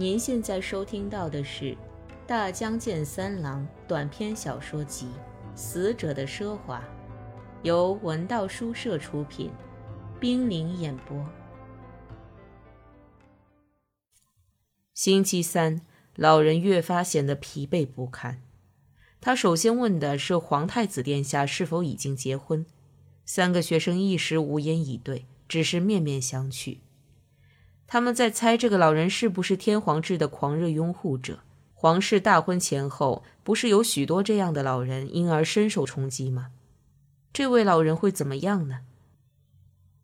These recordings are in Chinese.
您现在收听到的是《大江健三郎》短篇小说集《死者的奢华》，由文道书社出品，冰凌演播。星期三，老人越发显得疲惫不堪。他首先问的是皇太子殿下是否已经结婚。三个学生一时无言以对，只是面面相觑。他们在猜这个老人是不是天皇制的狂热拥护者。皇室大婚前后，不是有许多这样的老人，因而深受冲击吗？这位老人会怎么样呢？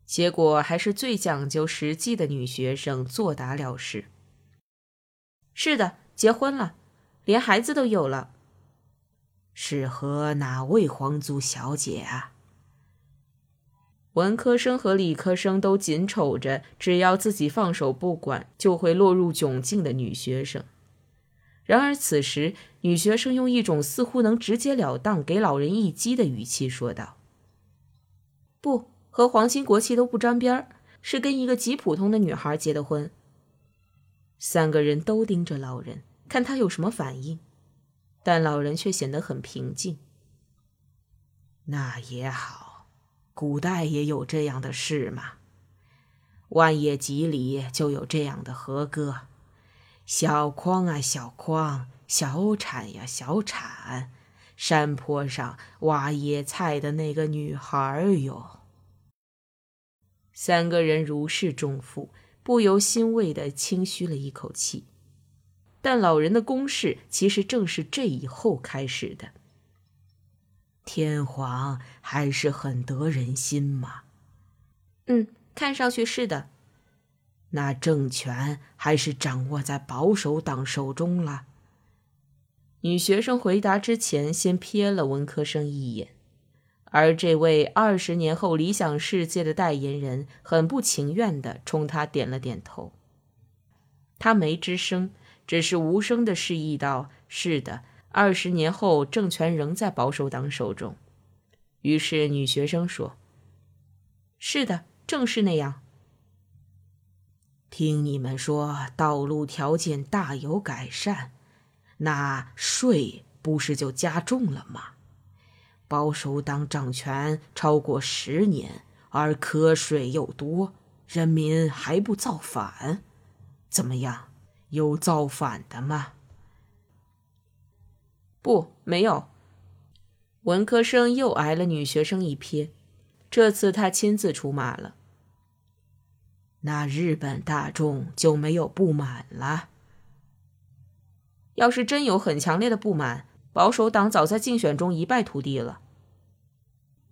结果还是最讲究实际的女学生作答了事。是的，结婚了，连孩子都有了。是和哪位皇族小姐啊？文科生和理科生都紧瞅着，只要自己放手不管，就会落入窘境的女学生。然而此时，女学生用一种似乎能直截了当给老人一击的语气说道：“不和皇亲国戚都不沾边儿，是跟一个极普通的女孩结的婚。”三个人都盯着老人，看他有什么反应，但老人却显得很平静。那也好。古代也有这样的事嘛。万叶集里就有这样的和歌：“小筐啊小筐，小铲呀小铲，山坡上挖野菜的那个女孩哟。”三个人如释重负，不由欣慰地轻吁了一口气。但老人的攻势其实正是这以后开始的。天皇还是很得人心嘛。嗯，看上去是的。那政权还是掌握在保守党手中了。女学生回答之前，先瞥了文科生一眼，而这位二十年后理想世界的代言人很不情愿地冲他点了点头。他没吱声，只是无声地示意道：“是的。”二十年后，政权仍在保守党手中。于是女学生说：“是的，正是那样。听你们说道路条件大有改善，那税不是就加重了吗？保守党掌权超过十年，而瞌税又多，人民还不造反？怎么样？有造反的吗？”不，没有。文科生又挨了女学生一瞥，这次他亲自出马了。那日本大众就没有不满了？要是真有很强烈的不满，保守党早在竞选中一败涂地了。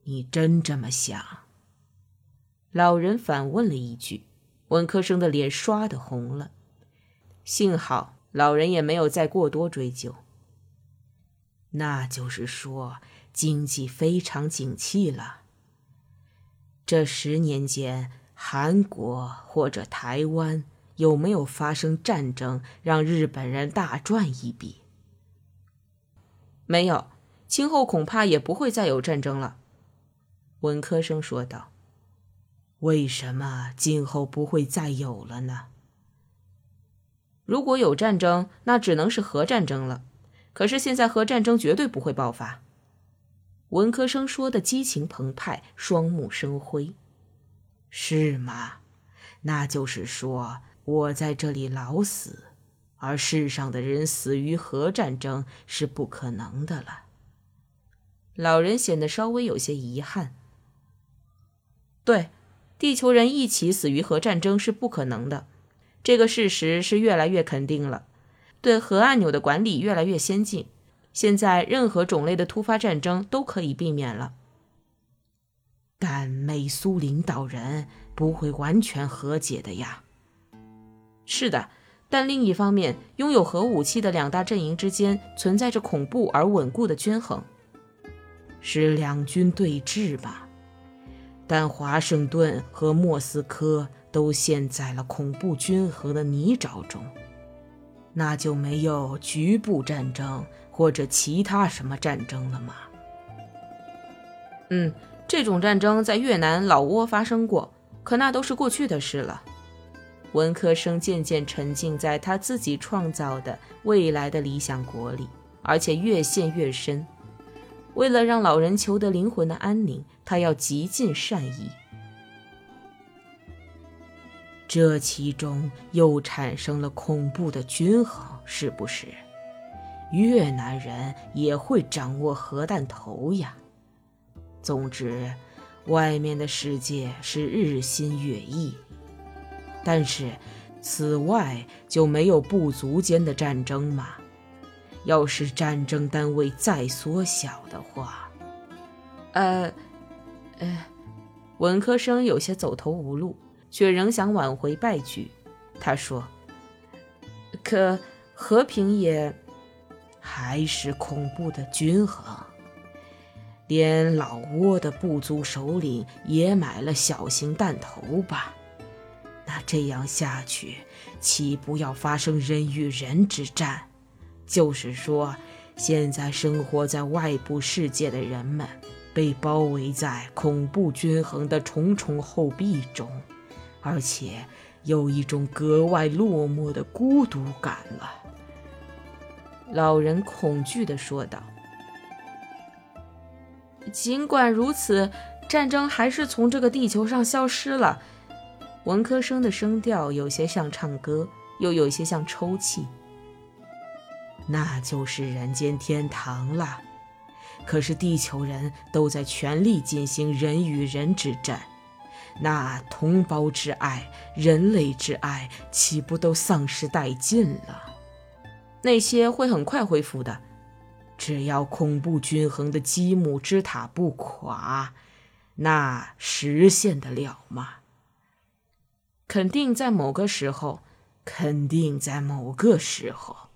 你真这么想？老人反问了一句，文科生的脸刷的红了。幸好老人也没有再过多追究。那就是说，经济非常景气了。这十年间，韩国或者台湾有没有发生战争，让日本人大赚一笔？没有，今后恐怕也不会再有战争了。文科生说道。为什么今后不会再有了呢？如果有战争，那只能是核战争了。可是现在核战争绝对不会爆发。文科生说的激情澎湃，双目生辉。是吗？那就是说我在这里老死，而世上的人死于核战争是不可能的了。老人显得稍微有些遗憾。对，地球人一起死于核战争是不可能的，这个事实是越来越肯定了。对核按钮的管理越来越先进，现在任何种类的突发战争都可以避免了。但美苏领导人不会完全和解的呀。是的，但另一方面，拥有核武器的两大阵营之间存在着恐怖而稳固的均衡，是两军对峙吧？但华盛顿和莫斯科都陷在了恐怖均衡的泥沼中。那就没有局部战争或者其他什么战争了吗？嗯，这种战争在越南、老挝发生过，可那都是过去的事了。文科生渐渐沉浸在他自己创造的未来的理想国里，而且越陷越深。为了让老人求得灵魂的安宁，他要极尽善意。这其中又产生了恐怖的均衡，是不是？越南人也会掌握核弹头呀。总之，外面的世界是日新月异。但是，此外就没有部族间的战争吗？要是战争单位再缩小的话，呃，呃，文科生有些走投无路，却仍想挽回败局。他说：“可和平也还是恐怖的均衡。连老挝的部族首领也买了小型弹头吧？”那这样下去，岂不要发生人与人之战？就是说，现在生活在外部世界的人们，被包围在恐怖均衡的重重厚壁中，而且有一种格外落寞的孤独感了。老人恐惧地说道：“尽管如此，战争还是从这个地球上消失了。”文科生的声调有些像唱歌，又有些像抽泣。那就是人间天堂了。可是地球人都在全力进行人与人之战，那同胞之爱、人类之爱，岂不都丧失殆尽了？那些会很快恢复的，只要恐怖均衡的积木之塔不垮，那实现得了吗？肯定在某个时候，肯定在某个时候，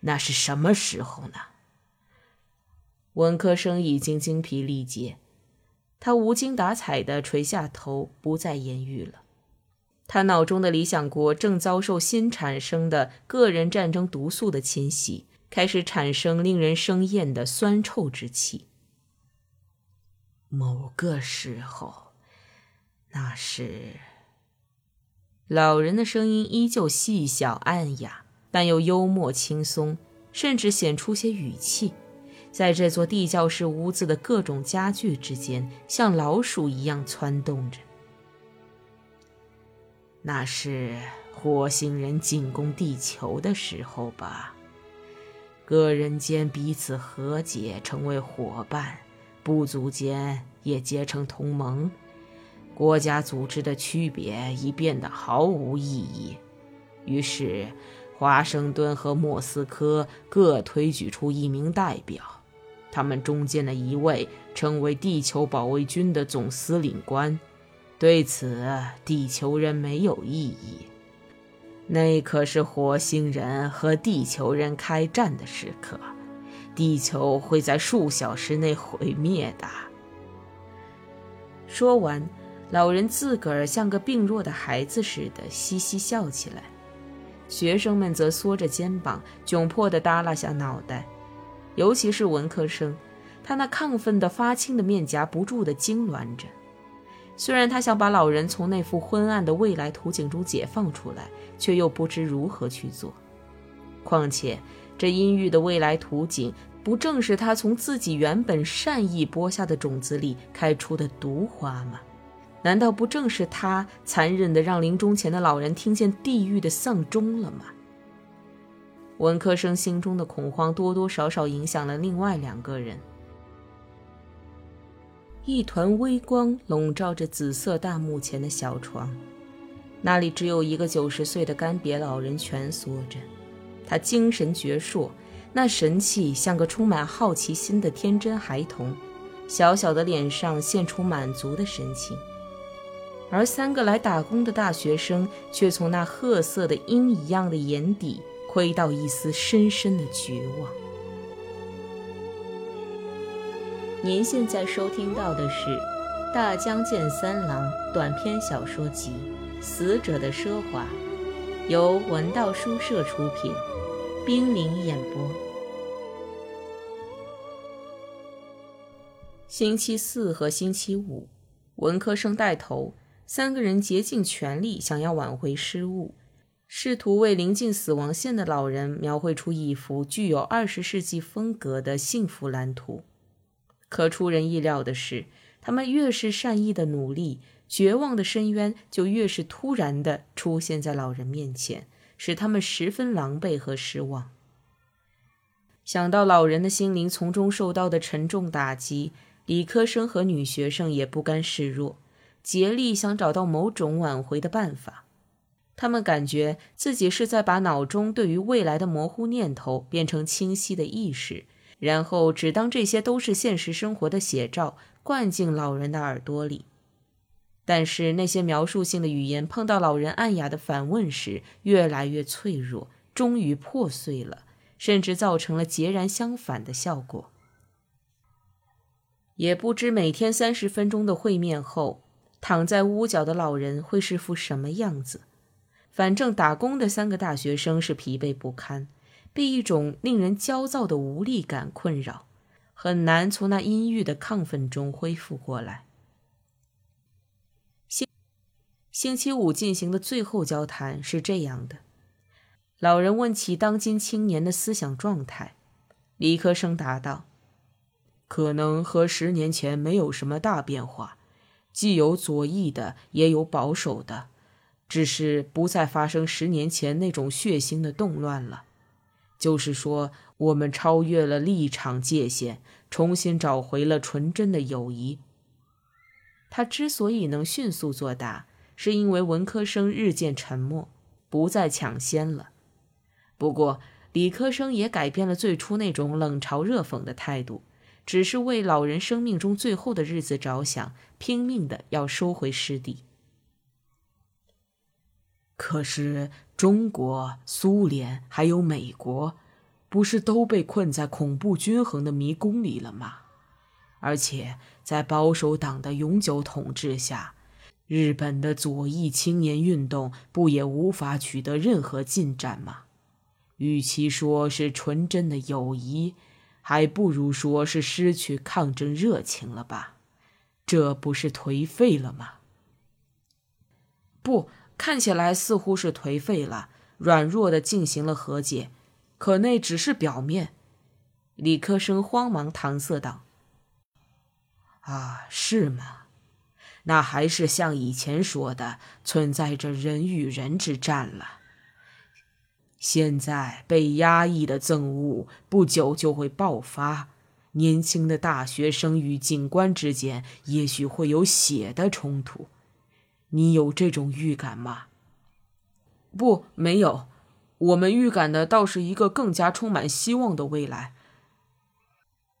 那是什么时候呢？文科生已经精疲力竭，他无精打采地垂下头，不再言语了。他脑中的理想国正遭受新产生的个人战争毒素的侵袭，开始产生令人生厌的酸臭之气。某个时候，那是。老人的声音依旧细小暗哑，但又幽默轻松，甚至显出些语气。在这座地窖式屋子的各种家具之间，像老鼠一样窜动着。那是火星人进攻地球的时候吧？个人间彼此和解，成为伙伴；部族间也结成同盟。国家组织的区别已变得毫无意义，于是华盛顿和莫斯科各推举出一名代表，他们中间的一位成为地球保卫军的总司令官。对此，地球人没有异议。那可是火星人和地球人开战的时刻，地球会在数小时内毁灭的。说完。老人自个儿像个病弱的孩子似的嘻嘻笑起来，学生们则缩着肩膀，窘迫地耷拉下脑袋。尤其是文科生，他那亢奋的发青的面颊不住地痉挛着。虽然他想把老人从那幅昏暗的未来图景中解放出来，却又不知如何去做。况且，这阴郁的未来图景，不正是他从自己原本善意播下的种子里开出的毒花吗？难道不正是他残忍地让临终前的老人听见地狱的丧钟了吗？文科生心中的恐慌多多少少影响了另外两个人。一团微光笼罩着紫色大幕前的小床，那里只有一个九十岁的干瘪老人蜷缩着，他精神矍铄，那神气像个充满好奇心的天真孩童，小小的脸上现出满足的神情。而三个来打工的大学生却从那褐色的鹰一样的眼底窥到一丝深深的绝望。您现在收听到的是《大江健三郎》短篇小说集《死者的奢华》，由文道书社出品，冰凌演播。星期四和星期五，文科生带头。三个人竭尽全力想要挽回失误，试图为临近死亡线的老人描绘出一幅具有二十世纪风格的幸福蓝图。可出人意料的是，他们越是善意的努力，绝望的深渊就越是突然的出现在老人面前，使他们十分狼狈和失望。想到老人的心灵从中受到的沉重打击，理科生和女学生也不甘示弱，竭力想找到某种挽回的办法。他们感觉自己是在把脑中对于未来的模糊念头变成清晰的意识，然后只当这些都是现实生活的写照，灌进老人的耳朵里。但是那些描述性的语言碰到老人暗哑的反问时，越来越脆弱，终于破碎了，甚至造成了截然相反的效果。也不知每天三十分钟的会面后，躺在屋角的老人会是副什么样子。反正打工的三个大学生是疲惫不堪，被一种令人焦躁的无力感困扰，很难从那阴郁的亢奋中恢复过来。星星期五进行的最后交谈是这样的：老人问起当今青年的思想状态，理科生答道：“可能和十年前没有什么大变化，既有左翼的，也有保守的。”只是不再发生十年前那种血腥的动乱了，就是说，我们超越了立场界限，重新找回了纯真的友谊。他之所以能迅速作答，是因为文科生日渐沉默，不再抢先了。不过，理科生也改变了最初那种冷嘲热讽的态度，只是为老人生命中最后的日子着想，拼命的要收回失地。可是，中国、苏联还有美国，不是都被困在恐怖均衡的迷宫里了吗？而且，在保守党的永久统治下，日本的左翼青年运动不也无法取得任何进展吗？与其说是纯真的友谊，还不如说是失去抗争热情了吧？这不是颓废了吗？不。看起来似乎是颓废了，软弱的进行了和解，可那只是表面。理科生慌忙搪塞道：“啊，是吗？那还是像以前说的，存在着人与人之战了。现在被压抑的憎恶，不久就会爆发。年轻的大学生与警官之间，也许会有血的冲突。”你有这种预感吗？不，没有。我们预感的倒是一个更加充满希望的未来。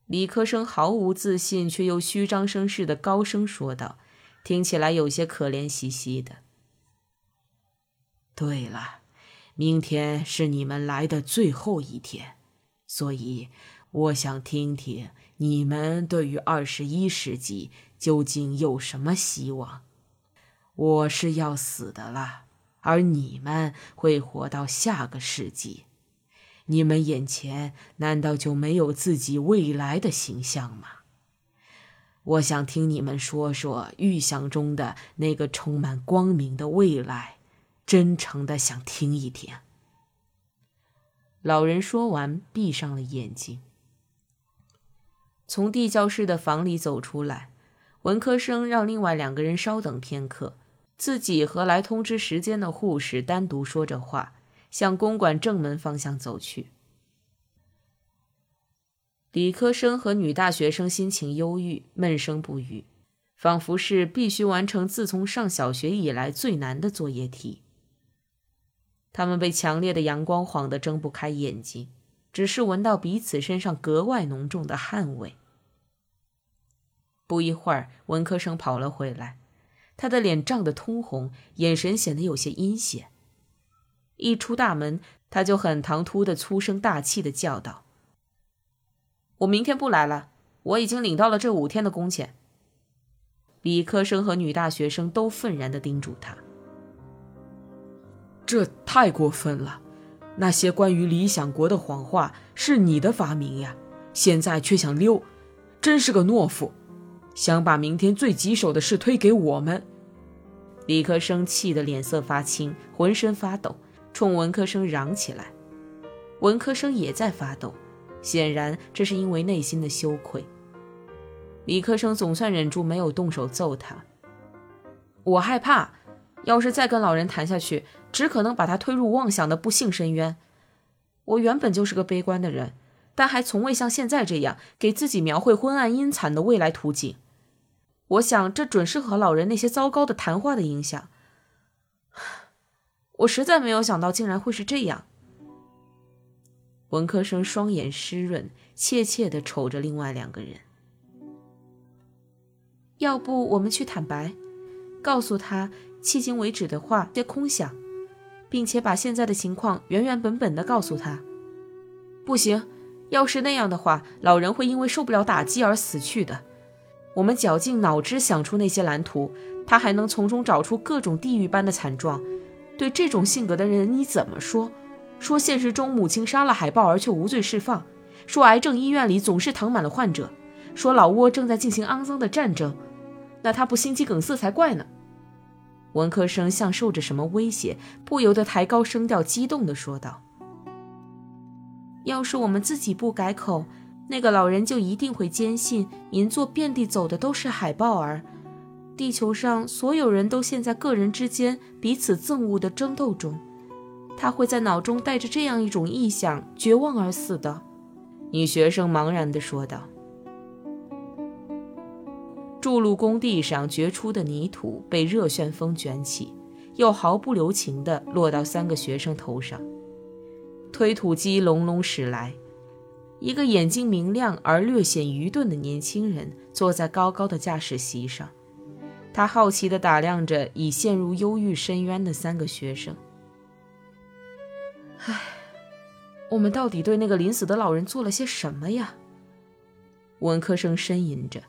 理科生毫无自信却又虚张声势的高声说道，听起来有些可怜兮兮的。对了，明天是你们来的最后一天，所以我想听听你们对于二十一世纪究竟有什么希望。我是要死的了，而你们会活到下个世纪。你们眼前难道就没有自己未来的形象吗？我想听你们说说预想中的那个充满光明的未来，真诚的想听一听。老人说完，闭上了眼睛。从地教室的房里走出来，文科生让另外两个人稍等片刻。自己和来通知时间的护士单独说着话，向公馆正门方向走去。理科生和女大学生心情忧郁，闷声不语，仿佛是必须完成自从上小学以来最难的作业题。他们被强烈的阳光晃得睁不开眼睛，只是闻到彼此身上格外浓重的汗味。不一会儿，文科生跑了回来。他的脸涨得通红，眼神显得有些阴险。一出大门，他就很唐突的粗声大气的叫道：“我明天不来了，我已经领到了这五天的工钱。”理科生和女大学生都愤然的叮嘱他：“这太过分了！那些关于理想国的谎话是你的发明呀，现在却想溜，真是个懦夫，想把明天最棘手的事推给我们。”理科生气得脸色发青，浑身发抖，冲文科生嚷起来。文科生也在发抖，显然这是因为内心的羞愧。理科生总算忍住没有动手揍他。我害怕，要是再跟老人谈下去，只可能把他推入妄想的不幸深渊。我原本就是个悲观的人，但还从未像现在这样给自己描绘昏暗阴惨的未来图景。我想，这准是和老人那些糟糕的谈话的影响。我实在没有想到，竟然会是这样。文科生双眼湿润，怯怯地瞅着另外两个人。要不我们去坦白，告诉他迄今为止的话皆空想，并且把现在的情况原原本本的告诉他。不行，要是那样的话，老人会因为受不了打击而死去的。我们绞尽脑汁想出那些蓝图，他还能从中找出各种地狱般的惨状。对这种性格的人，你怎么说？说现实中母亲杀了海豹儿却无罪释放，说癌症医院里总是躺满了患者，说老挝正在进行肮脏的战争。那他不心肌梗塞才怪呢！文科生像受着什么威胁，不由得抬高声调，激动地说道：“要是我们自己不改口，那个老人就一定会坚信银座遍地走的都是海豹儿，地球上所有人都陷在个人之间彼此憎恶的争斗中，他会在脑中带着这样一种臆想，绝望而死的。”女学生茫然地说道。筑路工地上掘出的泥土被热旋风卷起，又毫不留情地落到三个学生头上。推土机隆隆驶来，一个眼睛明亮而略显愚钝的年轻人坐在高高的驾驶席上，他好奇地打量着已陷入忧郁深渊的三个学生。唉，我们到底对那个临死的老人做了些什么呀？文科生呻吟着。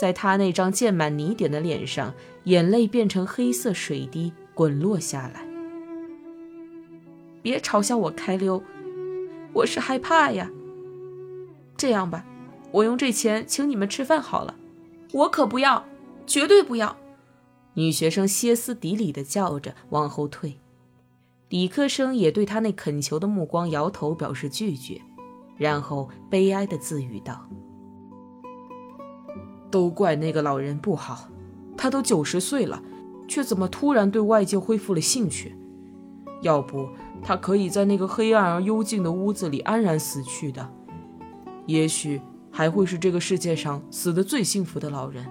在他那张溅满泥点的脸上，眼泪变成黑色水滴滚落下来。别嘲笑我开溜，我是害怕呀。这样吧，我用这钱请你们吃饭好了。我可不要，绝对不要！女学生歇斯底里地叫着，往后退。理科生也对他那恳求的目光摇头表示拒绝，然后悲哀地自语道。都怪那个老人不好，他都九十岁了，却怎么突然对外界恢复了兴趣？要不他可以在那个黑暗而幽静的屋子里安然死去的，也许还会是这个世界上死的最幸福的老人。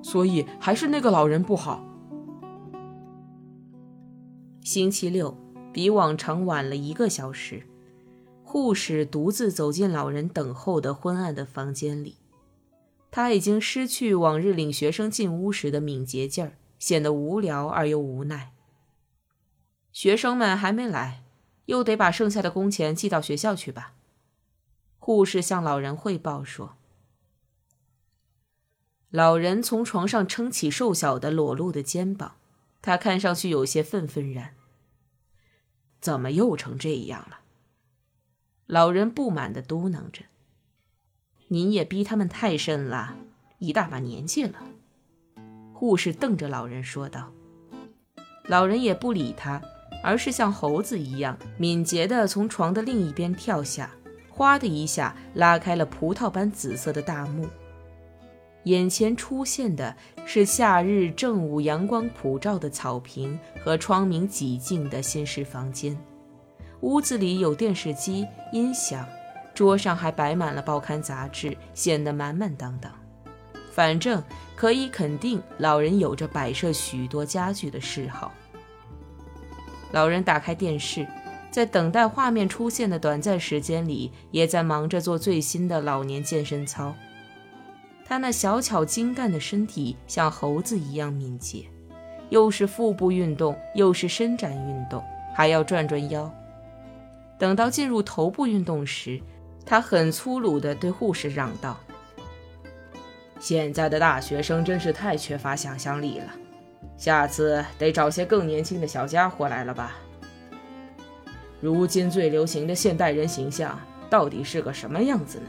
所以还是那个老人不好。星期六比往常晚了一个小时，护士独自走进老人等候的昏暗的房间里。他已经失去往日领学生进屋时的敏捷劲儿，显得无聊而又无奈。学生们还没来，又得把剩下的工钱寄到学校去吧。护士向老人汇报说。老人从床上撑起瘦小的裸露的肩膀，他看上去有些愤愤然。怎么又成这样了？老人不满地嘟囔着。您也逼他们太甚了，一大把年纪了。护士瞪着老人说道。老人也不理他，而是像猴子一样敏捷地从床的另一边跳下，哗的一下拉开了葡萄般紫色的大幕。眼前出现的是夏日正午阳光普照的草坪和窗明几净的新式房间。屋子里有电视机、音响。桌上还摆满了报刊杂志，显得满满当当。反正可以肯定，老人有着摆设许多家具的嗜好。老人打开电视，在等待画面出现的短暂时间里，也在忙着做最新的老年健身操。他那小巧精干的身体像猴子一样敏捷，又是腹部运动，又是伸展运动，还要转转腰。等到进入头部运动时，他很粗鲁地对护士嚷道：“现在的大学生真是太缺乏想象力了，下次得找些更年轻的小家伙来了吧？如今最流行的现代人形象到底是个什么样子呢？”